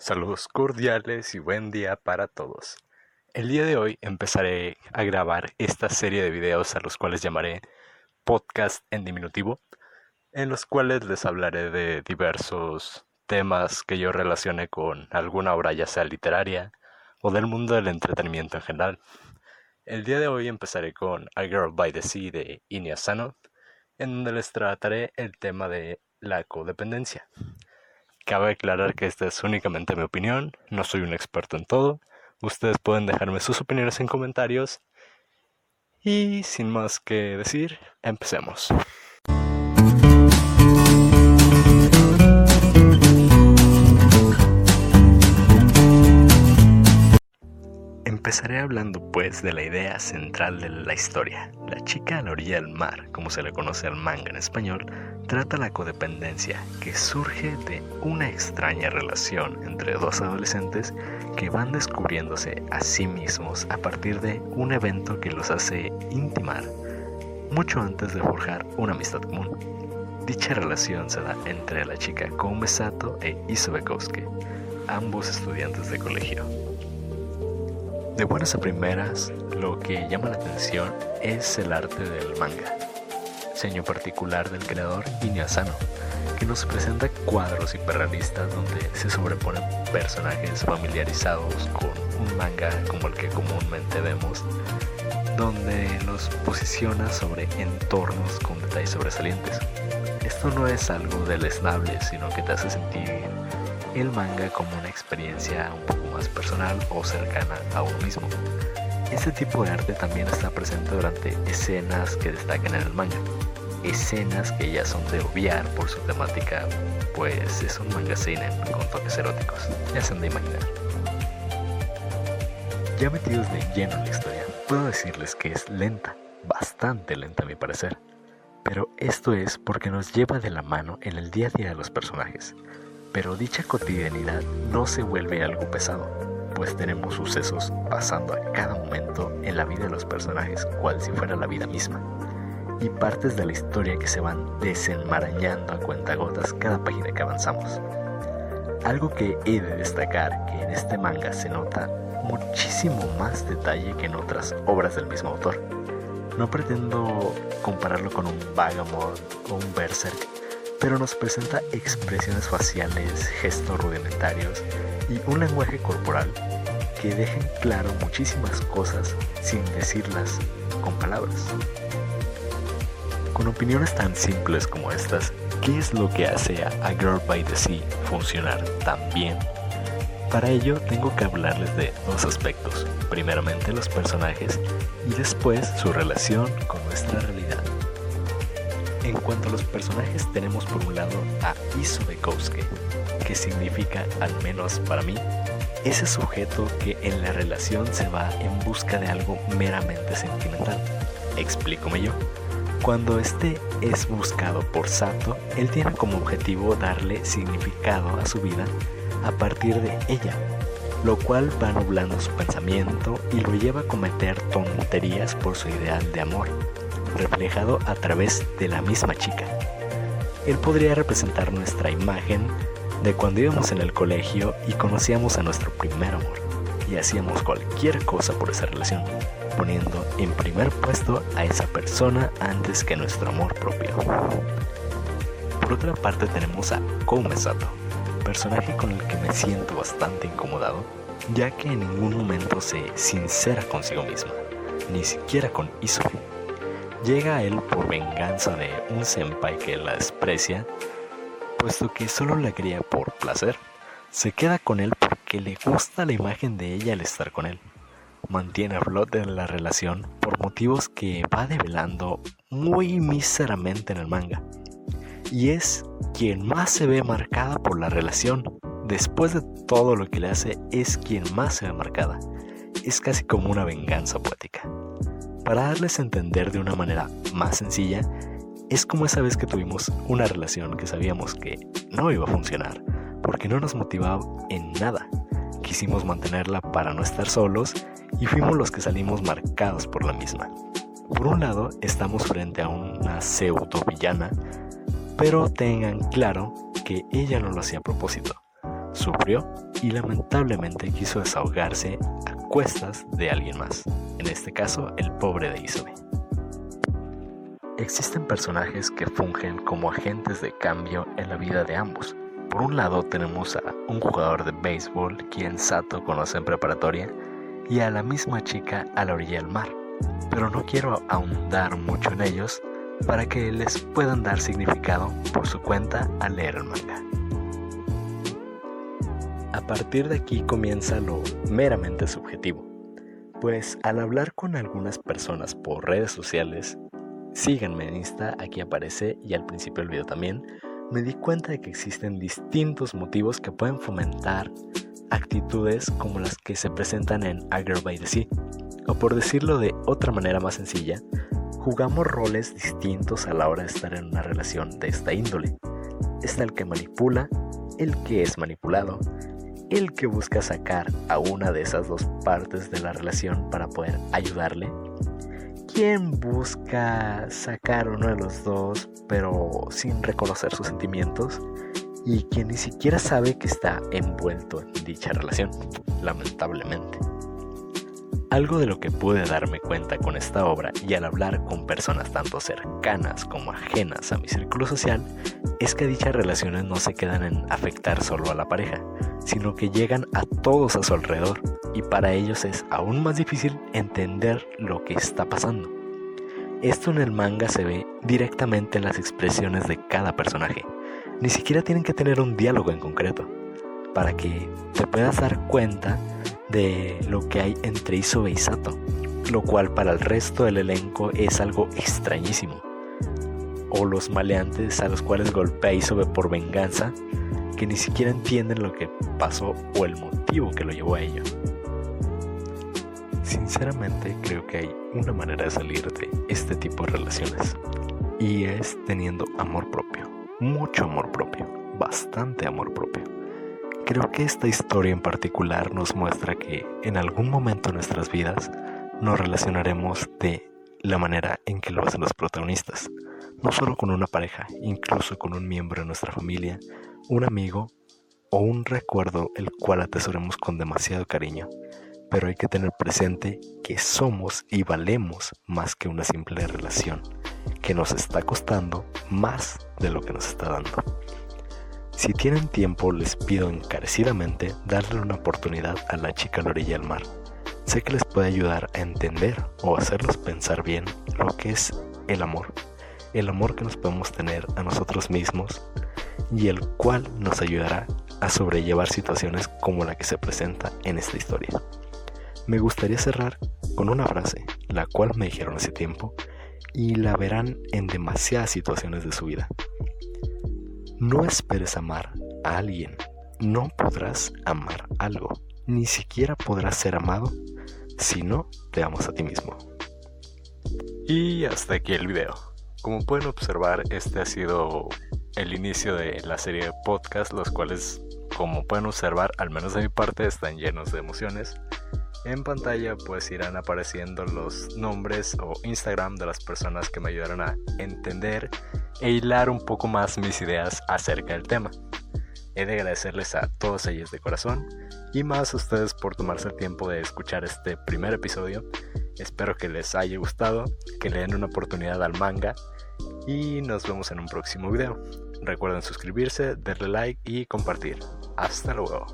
Saludos cordiales y buen día para todos. El día de hoy empezaré a grabar esta serie de videos a los cuales llamaré podcast en diminutivo, en los cuales les hablaré de diversos temas que yo relacione con alguna obra ya sea literaria o del mundo del entretenimiento en general. El día de hoy empezaré con A Girl by the Sea de Inya Sano, en donde les trataré el tema de la codependencia. Cabe aclarar que esta es únicamente mi opinión, no soy un experto en todo. Ustedes pueden dejarme sus opiniones en comentarios. Y sin más que decir, empecemos. Empezaré hablando pues de la idea central de la historia. La chica a la orilla del mar, como se le conoce al manga en español, trata la codependencia que surge de una extraña relación entre dos adolescentes que van descubriéndose a sí mismos a partir de un evento que los hace intimar mucho antes de forjar una amistad común. Dicha relación se da entre la chica Koume Sato e Isobe ambos estudiantes de colegio. De buenas a primeras, lo que llama la atención es el arte del manga, seño particular del creador Iña que nos presenta cuadros hiperrealistas donde se sobreponen personajes familiarizados con un manga como el que comúnmente vemos, donde los posiciona sobre entornos con detalles sobresalientes. Esto no es algo deleznable, sino que te hace sentir el manga como una experiencia un poco más personal o cercana a uno mismo. Este tipo de arte también está presente durante escenas que destacan en el manga. Escenas que ya son de obviar por su temática, pues es un manga seinen con toques eróticos, ya se han de imaginar. Ya metidos de lleno en la historia, puedo decirles que es lenta, bastante lenta a mi parecer. Pero esto es porque nos lleva de la mano en el día a día de los personajes, pero dicha cotidianidad no se vuelve algo pesado, pues tenemos sucesos pasando a cada momento en la vida de los personajes, cual si fuera la vida misma, y partes de la historia que se van desenmarañando a cuentagotas cada página que avanzamos. Algo que he de destacar que en este manga se nota muchísimo más detalle que en otras obras del mismo autor. No pretendo compararlo con un Vagamond o un Berserk, pero nos presenta expresiones faciales, gestos rudimentarios y un lenguaje corporal que dejen claro muchísimas cosas sin decirlas con palabras. Con opiniones tan simples como estas, ¿qué es lo que hace a Girl by the Sea funcionar tan bien? Para ello tengo que hablarles de dos aspectos, primeramente los personajes y después su relación con nuestra realidad. En cuanto a los personajes, tenemos por un lado a que significa, al menos para mí, ese sujeto que en la relación se va en busca de algo meramente sentimental. Explícome yo. Cuando este es buscado por Sato, él tiene como objetivo darle significado a su vida a partir de ella, lo cual va nublando su pensamiento y lo lleva a cometer tonterías por su ideal de amor reflejado a través de la misma chica. Él podría representar nuestra imagen de cuando íbamos en el colegio y conocíamos a nuestro primer amor y hacíamos cualquier cosa por esa relación, poniendo en primer puesto a esa persona antes que nuestro amor propio. Por otra parte tenemos a Koume Sato, personaje con el que me siento bastante incomodado, ya que en ningún momento se sincera consigo misma, ni siquiera con Isobe llega a él por venganza de un senpai que la desprecia, puesto que solo la quería por placer. Se queda con él porque le gusta la imagen de ella al estar con él. Mantiene a flote la relación por motivos que va develando muy míseramente en el manga. Y es quien más se ve marcada por la relación. Después de todo lo que le hace, es quien más se ve marcada. Es casi como una venganza poética. Para darles a entender de una manera más sencilla, es como esa vez que tuvimos una relación que sabíamos que no iba a funcionar, porque no nos motivaba en nada. Quisimos mantenerla para no estar solos y fuimos los que salimos marcados por la misma. Por un lado, estamos frente a una pseudo villana, pero tengan claro que ella no lo hacía a propósito. Sufrió y lamentablemente quiso desahogarse cuestas de alguien más, en este caso el pobre de Isobe. Existen personajes que fungen como agentes de cambio en la vida de ambos. Por un lado tenemos a un jugador de béisbol quien Sato conoce en preparatoria y a la misma chica a la orilla del mar, pero no quiero ahondar mucho en ellos para que les puedan dar significado por su cuenta al leer el manga. A partir de aquí comienza lo meramente subjetivo, pues al hablar con algunas personas por redes sociales, síganme en Insta, aquí aparece y al principio del video también, me di cuenta de que existen distintos motivos que pueden fomentar actitudes como las que se presentan en A Girl by the Sea, o por decirlo de otra manera más sencilla, jugamos roles distintos a la hora de estar en una relación de esta índole. Está el que manipula, el que es manipulado, el que busca sacar a una de esas dos partes de la relación para poder ayudarle, quien busca sacar uno de los dos pero sin reconocer sus sentimientos y quien ni siquiera sabe que está envuelto en dicha relación, lamentablemente. Algo de lo que pude darme cuenta con esta obra y al hablar con personas tanto cercanas como ajenas a mi círculo social es que dichas relaciones no se quedan en afectar solo a la pareja, sino que llegan a todos a su alrededor y para ellos es aún más difícil entender lo que está pasando. Esto en el manga se ve directamente en las expresiones de cada personaje. Ni siquiera tienen que tener un diálogo en concreto para que te puedas dar cuenta de lo que hay entre Isobe y Sato, lo cual para el resto del elenco es algo extrañísimo. O los maleantes a los cuales golpea Isobe por venganza, que ni siquiera entienden lo que pasó o el motivo que lo llevó a ello. Sinceramente creo que hay una manera de salir de este tipo de relaciones y es teniendo amor propio, mucho amor propio, bastante amor propio. Creo que esta historia en particular nos muestra que en algún momento de nuestras vidas nos relacionaremos de la manera en que lo hacen los protagonistas, no solo con una pareja, incluso con un miembro de nuestra familia, un amigo o un recuerdo el cual atesoremos con demasiado cariño. Pero hay que tener presente que somos y valemos más que una simple relación, que nos está costando más de lo que nos está dando. Si tienen tiempo, les pido encarecidamente darle una oportunidad a la chica a la orilla del mar. Sé que les puede ayudar a entender o hacerlos pensar bien lo que es el amor. El amor que nos podemos tener a nosotros mismos y el cual nos ayudará a sobrellevar situaciones como la que se presenta en esta historia. Me gustaría cerrar con una frase, la cual me dijeron hace tiempo y la verán en demasiadas situaciones de su vida. No esperes amar a alguien. No podrás amar algo. Ni siquiera podrás ser amado si no te amas a ti mismo. Y hasta aquí el video. Como pueden observar, este ha sido el inicio de la serie de podcasts, los cuales, como pueden observar, al menos de mi parte, están llenos de emociones. En pantalla pues irán apareciendo los nombres o Instagram de las personas que me ayudaron a entender e hilar un poco más mis ideas acerca del tema. He de agradecerles a todos ellos de corazón y más a ustedes por tomarse el tiempo de escuchar este primer episodio. Espero que les haya gustado, que le den una oportunidad al manga y nos vemos en un próximo video. Recuerden suscribirse, darle like y compartir. Hasta luego.